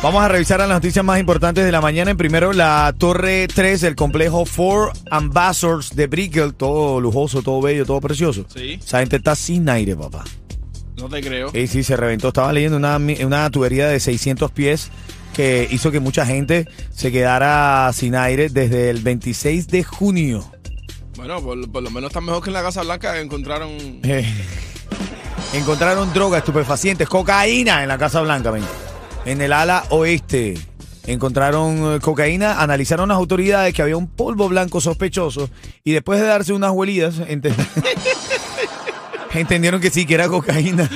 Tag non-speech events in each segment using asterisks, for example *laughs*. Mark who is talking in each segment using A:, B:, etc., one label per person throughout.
A: Vamos a revisar las noticias más importantes de la mañana. En primero, la Torre 3 del complejo Four Ambassadors de Brickell. Todo lujoso, todo bello, todo precioso.
B: Sí.
A: Esa gente está sin aire, papá.
B: No te creo.
A: Y sí, se reventó. Estaba leyendo una, una tubería de 600 pies que hizo que mucha gente se quedara sin aire desde el 26 de junio.
B: Bueno, por, por lo menos está mejor que en la Casa Blanca encontraron. *laughs*
A: Encontraron drogas, estupefacientes, cocaína en la Casa Blanca, ven. En el ala oeste. Encontraron eh, cocaína, analizaron las autoridades que había un polvo blanco sospechoso y después de darse unas huelidas, ente- *laughs* entendieron que sí, que era cocaína.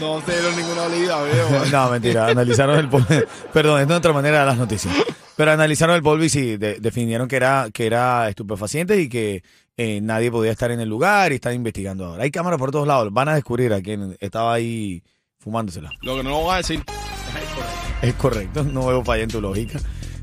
B: No te dieron ninguna olida, veo. *laughs*
A: No, mentira, analizaron el polvo. Perdón, es de otra manera de las noticias. Pero analizaron el polvo y sí, de- definieron que era, que era estupefaciente y que eh, nadie podía estar en el lugar y están investigando ahora. Hay cámaras por todos lados, van a descubrir a quién estaba ahí fumándosela.
B: Lo que no lo vas a decir.
A: Es correcto, no veo falla en tu lógica.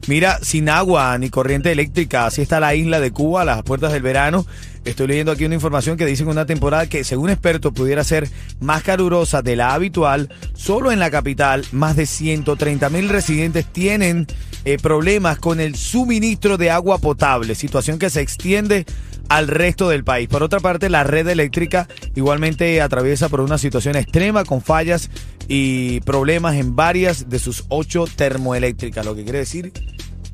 A: Mira, sin agua ni corriente eléctrica, así está la isla de Cuba a las puertas del verano. Estoy leyendo aquí una información que dice que una temporada que según expertos pudiera ser más calurosa de la habitual. Solo en la capital, más de 130 mil residentes tienen eh, problemas con el suministro de agua potable, situación que se extiende al resto del país. Por otra parte, la red eléctrica igualmente atraviesa por una situación extrema con fallas y problemas en varias de sus ocho termoeléctricas, lo que quiere decir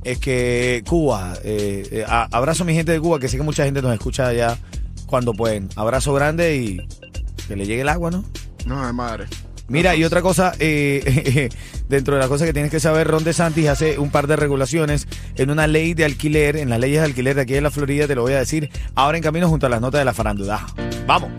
A: es que Cuba, eh, eh, a- abrazo a mi gente de Cuba, que sé que mucha gente nos escucha allá cuando pueden. Abrazo grande y que le llegue el agua, ¿no?
B: No, de madre.
A: Mira, y otra cosa, eh, *laughs* dentro de las cosas que tienes que saber, Ron DeSantis hace un par de regulaciones en una ley de alquiler, en las leyes de alquiler de aquí de la Florida, te lo voy a decir ahora en camino junto a las notas de la farándula. Vamos.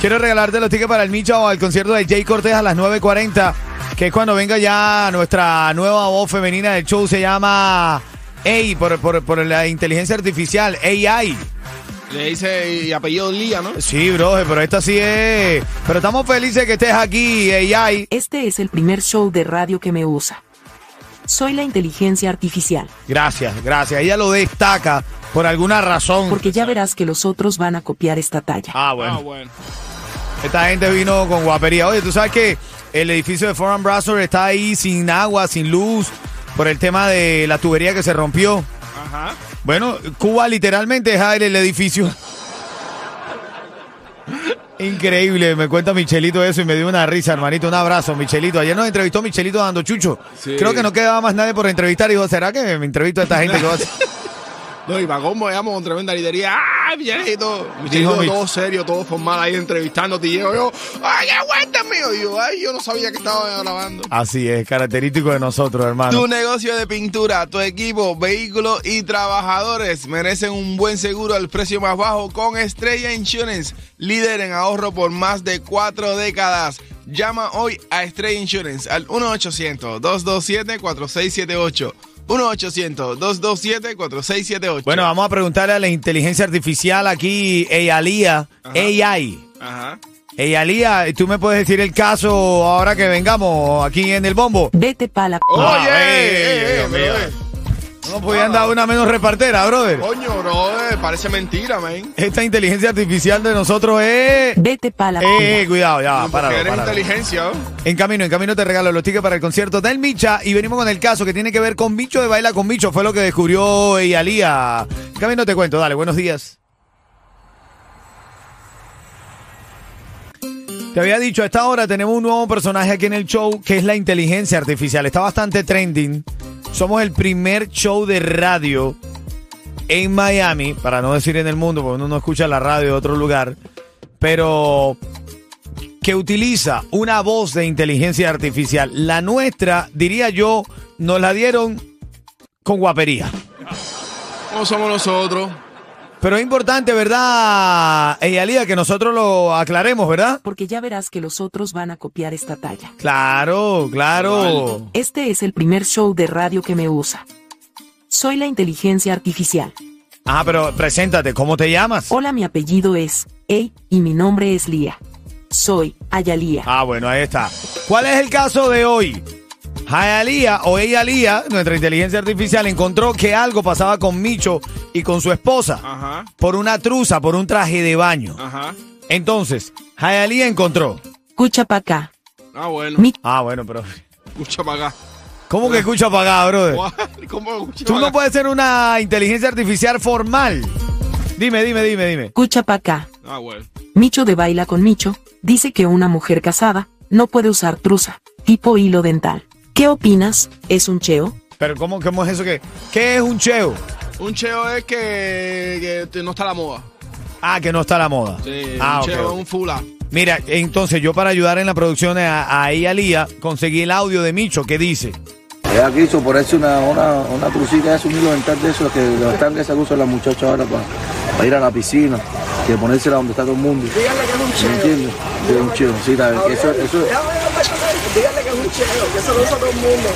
A: Quiero regalarte los tickets para el Micho o al concierto de Jay Cortés a las 9.40, que es cuando venga ya nuestra nueva voz femenina del show, se llama AI, por, por, por la inteligencia artificial, AI.
B: Le dice y apellido Lía, ¿no?
A: Sí, bro, pero esta sí es... Pero estamos felices que estés aquí, AI.
C: Este es el primer show de radio que me usa. Soy la inteligencia artificial,
A: Gracias, gracias. Ella lo destaca por alguna razón.
C: porque ya verás que los otros van a copiar esta talla.
A: Ah,
B: Ah,
A: bueno.
B: bueno.
A: Esta gente vino con guapería. Oye, tú sabes que el edificio de Foreign Browser está ahí sin agua, sin luz, por el tema de la tubería que se rompió.
B: Ajá.
A: Bueno, Cuba literalmente es aire el edificio. Increíble, me cuenta Michelito eso y me dio una risa, hermanito. Un abrazo, Michelito. Ayer nos entrevistó Michelito dando chucho.
B: Sí.
A: Creo que no quedaba más nadie por entrevistar. Y dijo, ¿será que me entrevisto a esta gente? que va a hacer?" *laughs*
B: No, y para cómo llamo con tremenda lidería.
A: Dijo
B: Michelito
A: mi-
B: todo serio, todo formal ahí entrevistándote. Y llego yo, ¡ay, mío! Y yo, ¡ay, yo no sabía que estaba grabando!
A: Así es, característico de nosotros, hermano.
B: Tu negocio de pintura, tu equipo, vehículos y trabajadores merecen un buen seguro al precio más bajo con Estrella Insurance, líder en ahorro por más de cuatro décadas. Llama hoy a Estrella Insurance al 1-800-227-4678. 1-800-227-4678.
A: Bueno, vamos a preguntarle a la inteligencia artificial aquí, Eyalía, AI.
B: Ajá.
A: Eyalía, ¿tú me puedes decir el caso ahora que vengamos aquí en el bombo?
C: Vete pa' la...
B: Oye,
A: Ah,
B: eh,
A: ey,
B: eh,
A: No podían dar una menos repartera, brother.
B: Coño, bro, parece mentira, man.
A: Esta inteligencia artificial de nosotros es...
C: Vete pa' la...
A: Eh, eh, cuidado, ya,
B: Porque
A: páralo,
B: eres
A: páralo.
B: inteligencia, ¿no?
A: En camino, en camino te regalo los tickets para el concierto del Micha y venimos con el caso que tiene que ver con Bicho de Baila con Bicho. Fue lo que descubrió Eyalía. En camino te cuento, dale, buenos días. Te había dicho, a esta hora tenemos un nuevo personaje aquí en el show que es la inteligencia artificial. Está bastante trending. Somos el primer show de radio en Miami, para no decir en el mundo, porque uno no escucha la radio de otro lugar, pero que utiliza una voz de inteligencia artificial. La nuestra, diría yo, nos la dieron con guapería.
B: ¿Cómo somos nosotros?
A: Pero es importante, ¿verdad, Eyalía, que nosotros lo aclaremos, ¿verdad?
C: Porque ya verás que los otros van a copiar esta talla.
A: Claro, claro.
C: Este es el primer show de radio que me usa. Soy la inteligencia artificial.
A: Ah, pero preséntate, ¿cómo te llamas?
C: Hola, mi apellido es Ey y mi nombre es Lía. Soy Ayalía.
A: Ah, bueno, ahí está. ¿Cuál es el caso de hoy? Hayalía o Eyalía, nuestra inteligencia artificial, encontró que algo pasaba con Micho y con su esposa
B: Ajá,
A: por una truza, por un traje de baño.
B: ajá.
A: Entonces, Hayalía encontró.
C: Escucha pa' acá.
B: Ah, bueno.
C: Mi
A: Ah, bueno, pero.
B: Escucha para acá.
A: ¿Cómo que escucha apagado, brother?
B: What? ¿Cómo escucha
A: Tú no
B: acá?
A: puedes ser una inteligencia artificial formal. Dime, dime, dime, dime.
C: escucha pa' acá.
B: Ah, bueno.
C: Micho de Baila con Micho dice que una mujer casada no puede usar truza, tipo hilo dental. ¿Qué opinas? ¿Es un cheo?
A: Pero ¿cómo, cómo es eso que? ¿Qué es un cheo?
B: Un cheo es que, que no está a la moda.
A: Ah, que no está a la moda.
B: Sí,
A: ah,
B: un
A: ok,
B: cheo es un fula.
A: Mira, entonces yo para ayudar en la producción a, a ella, Lía, conseguí el audio de Micho que dice.
D: Ella quiso ponerse una, una, una trucita, es un hilo dental de esos que los estanques que se usan las muchachas ahora para, ir a la piscina, que ponérsela donde está todo el mundo. Dígale que es un cheo. ¿Me entiendes? Es un cheo, sí, bien. Eso, eso,
E: Dígale que es un cheo, que eso lo usa todo el mundo.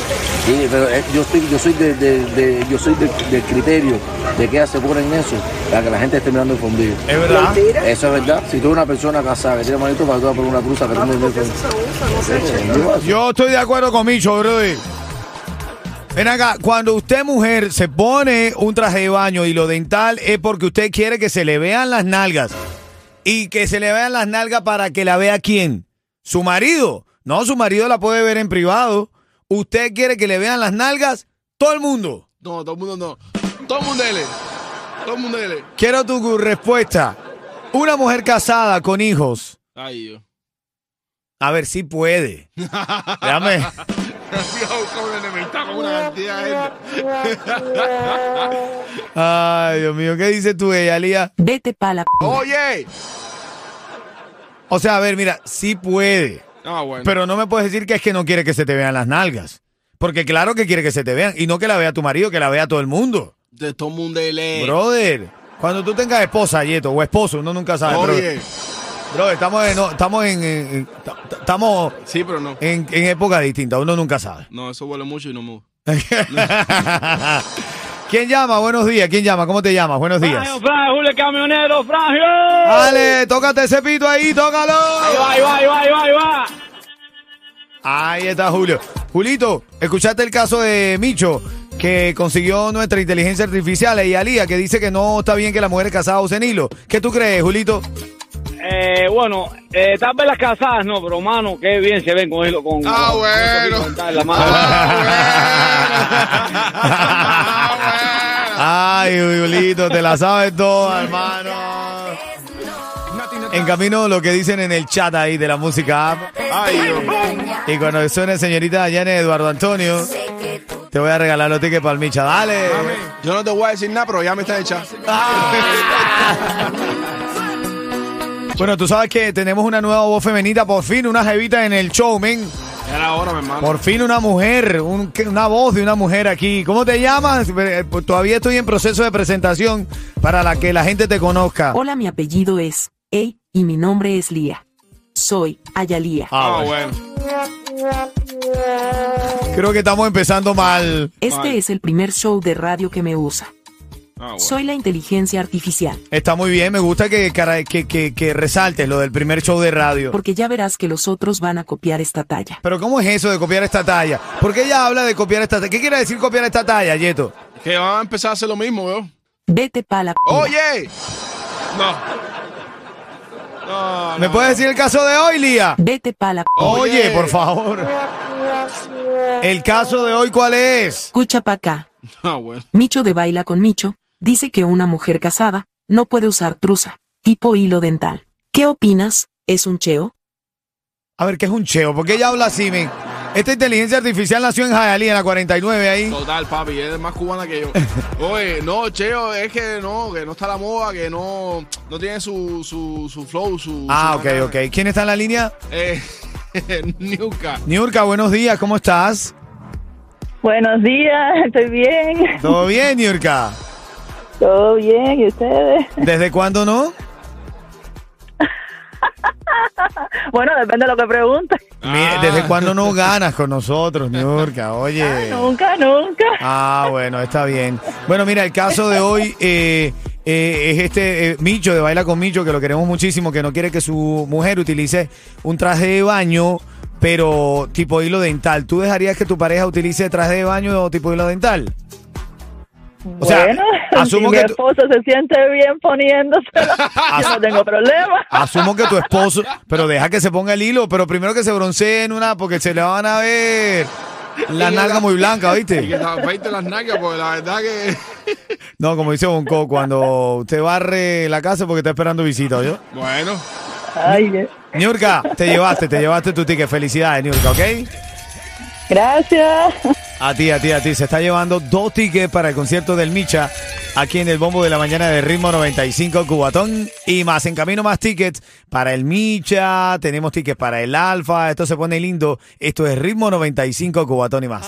D: sí, pero eh, yo, estoy, yo soy, de, de, de- yo soy de- del criterio de que ponen eso para que la gente esté mirando el fondillo.
A: ¿Es verdad?
D: Eso es verdad. Si tú eres una persona casada que tiene manito para poner una cruza que tú no
E: eso se usa, no sé.
A: Yo estoy de acuerdo con Micho, brother. Ven acá, cuando usted mujer se pone un traje de baño y lo dental es porque usted quiere que se le vean las nalgas. Y que se le vean las nalgas para que la vea quién? Su marido. No, su marido la puede ver en privado. Usted quiere que le vean las nalgas todo el mundo.
B: No, todo el mundo no. Todo el mundo dele. Todo el mundo dele.
A: Quiero tu respuesta. Una mujer casada con hijos.
B: Ay, Dios.
A: A ver si puede. Déjame.
B: Dios, cómo enemistad con una cantidad de gente.
A: Ay, Dios mío, ¿qué dices tú, ella, Lía?
C: Vete pa' la... p-
B: Oye.
A: O sea, a ver, mira, sí puede.
B: Ah, bueno.
A: Pero no me puedes decir que es que no quiere que se te vean las nalgas. Porque claro que quiere que se te vean. Y no que la vea tu marido, que la vea todo el mundo.
B: de todo el mundo dele.
A: Brother, cuando tú tengas esposa, Yeto, o esposo, uno nunca sabe.
B: Oye.
A: Brother, Brother, estamos en, no, estamos en, en- en- ta- ta- estamos
B: Sí, pero no.
A: en, en época distinta, uno nunca sabe.
B: No, eso huele mucho y no me *laughs* *laughs*
A: ¿Quién llama? Buenos días. ¿Quién llama? ¿Cómo te llamas? Buenos días.
F: Frangio, Julio Camionero, Frangio.
A: Dale, tócate ese pito ahí, tócalo.
F: Ahí va, ahí va, ahí va, ahí va, ahí va.
A: Ahí está Julio. Julito, ¿escuchaste el caso de Micho? Que consiguió nuestra inteligencia artificial y Alía, que dice que no está bien que las mujeres casadas usen hilo. ¿Qué tú crees, Julito?
F: Eh, bueno, eh, tal vez las casadas no, pero mano, qué bien se ven con hilo con.
B: Ah,
F: con- con
B: bueno.
F: en la mano.
B: Ah, *laughs*
A: Ay, *laughs* Julito, te la sabes toda, hermano. En camino lo que dicen en el chat ahí de la música app.
B: Ay.
A: Y cuando suene señorita Yane Eduardo Antonio, te voy a regalar los tickets para el Micha. Dale.
B: Yo no te voy a decir nada, pero ya me está hecha. *laughs*
A: Bueno, tú sabes que tenemos una nueva voz femenina, por fin, una jevita en el show, men.
B: Era hora, mi hermano.
A: Por fin una mujer, un- una voz de una mujer aquí. ¿Cómo te llamas? Eh, pues Todavía estoy en proceso de presentación para la que la gente te conozca.
C: Hola, mi apellido es Ey y mi nombre es Lía. Soy Ayalía.
A: Ah,
B: Ah,
A: bueno. Creo que estamos empezando mal.
C: Este es el primer show de radio que me usa.
B: Ah, bueno.
C: Soy la inteligencia artificial.
A: Está muy bien, me gusta que, que, que, que resaltes lo del primer show de radio.
C: Porque ya verás que los otros van a copiar esta talla.
A: Pero ¿cómo es eso de copiar esta talla? ¿Por qué ella habla de copiar esta talla? ¿Qué quiere decir copiar esta talla, Yeto?
B: Que van a empezar a hacer lo mismo, ¿veo?
C: Vete pa' la... p-
B: Oye. No. No,
A: ¿Me
B: no.
A: puedes decir el caso de hoy, Lía?
C: Vete pa' la... p-
A: Oye,
B: Oye.
A: por favor. El caso de hoy, ¿cuál es?
C: Escucha pa' acá.
B: Ah, bueno.
C: Micho de Baila con Micho dice que una mujer casada no puede usar truza, tipo hilo dental. ¿Qué opinas? ¿Es un cheo?
A: A ver, ¿qué es un cheo? ¿Por qué ella habla así, men? Esta inteligencia artificial nació en Hialeah, en la 49 ahí.
B: Total, papi, es más cubana que yo. *laughs* Oye, no, Cheo, es que no, que no está la moda, que no, no tiene su, su, su flow, su.
A: Ah,
B: su
A: ok,
B: manera.
A: ok. ¿Quién está en la línea?
B: Eh, *laughs* Niuka.
A: Niurka, buenos días, ¿cómo estás?
G: Buenos días, estoy bien.
A: ¿Todo bien, Niurka?
G: Todo bien, ¿y ustedes?
A: ¿Desde cuándo no? *laughs*
G: Bueno, depende de lo que pregunten.
A: Mire, ¿Desde cuándo no ganas con nosotros, Niurka? Oye.
G: Nunca, nunca.
A: Ah, bueno, está bien. Bueno, mira, el caso de hoy eh, eh, es este eh, Micho de Baila con Micho, que lo queremos muchísimo, que no quiere que su mujer utilice un traje de baño, pero tipo hilo dental. ¿Tú dejarías que tu pareja utilice traje de baño o tipo hilo dental? O sea,
G: bueno, *laughs*
A: asumo
G: si
A: que
G: mi esposo se siente bien poniéndoselo, *laughs* yo no tengo problema.
A: Asumo que tu *laughs* esposo, pero deja que se ponga el hilo, pero primero que se broncee en una, porque se le van a ver la nalga muy blanca,
B: Y que
A: ¿viste?
B: se las nalgas, porque la verdad que.
A: No, como dice Bonco, cuando usted barre la casa porque está esperando visita, ¿yo?
B: Bueno,
G: Ay.
A: Niurka, te llevaste, te llevaste tu ticket. Felicidades, Niurka, ¿ok?
G: Gracias.
A: A ti, a ti, a ti. Se está llevando dos tickets para el concierto del Micha aquí en el Bombo de la Mañana de Ritmo 95 Cubatón. Y más, en camino más tickets para el Micha. Tenemos tickets para el Alfa. Esto se pone lindo. Esto es Ritmo 95 Cubatón y más.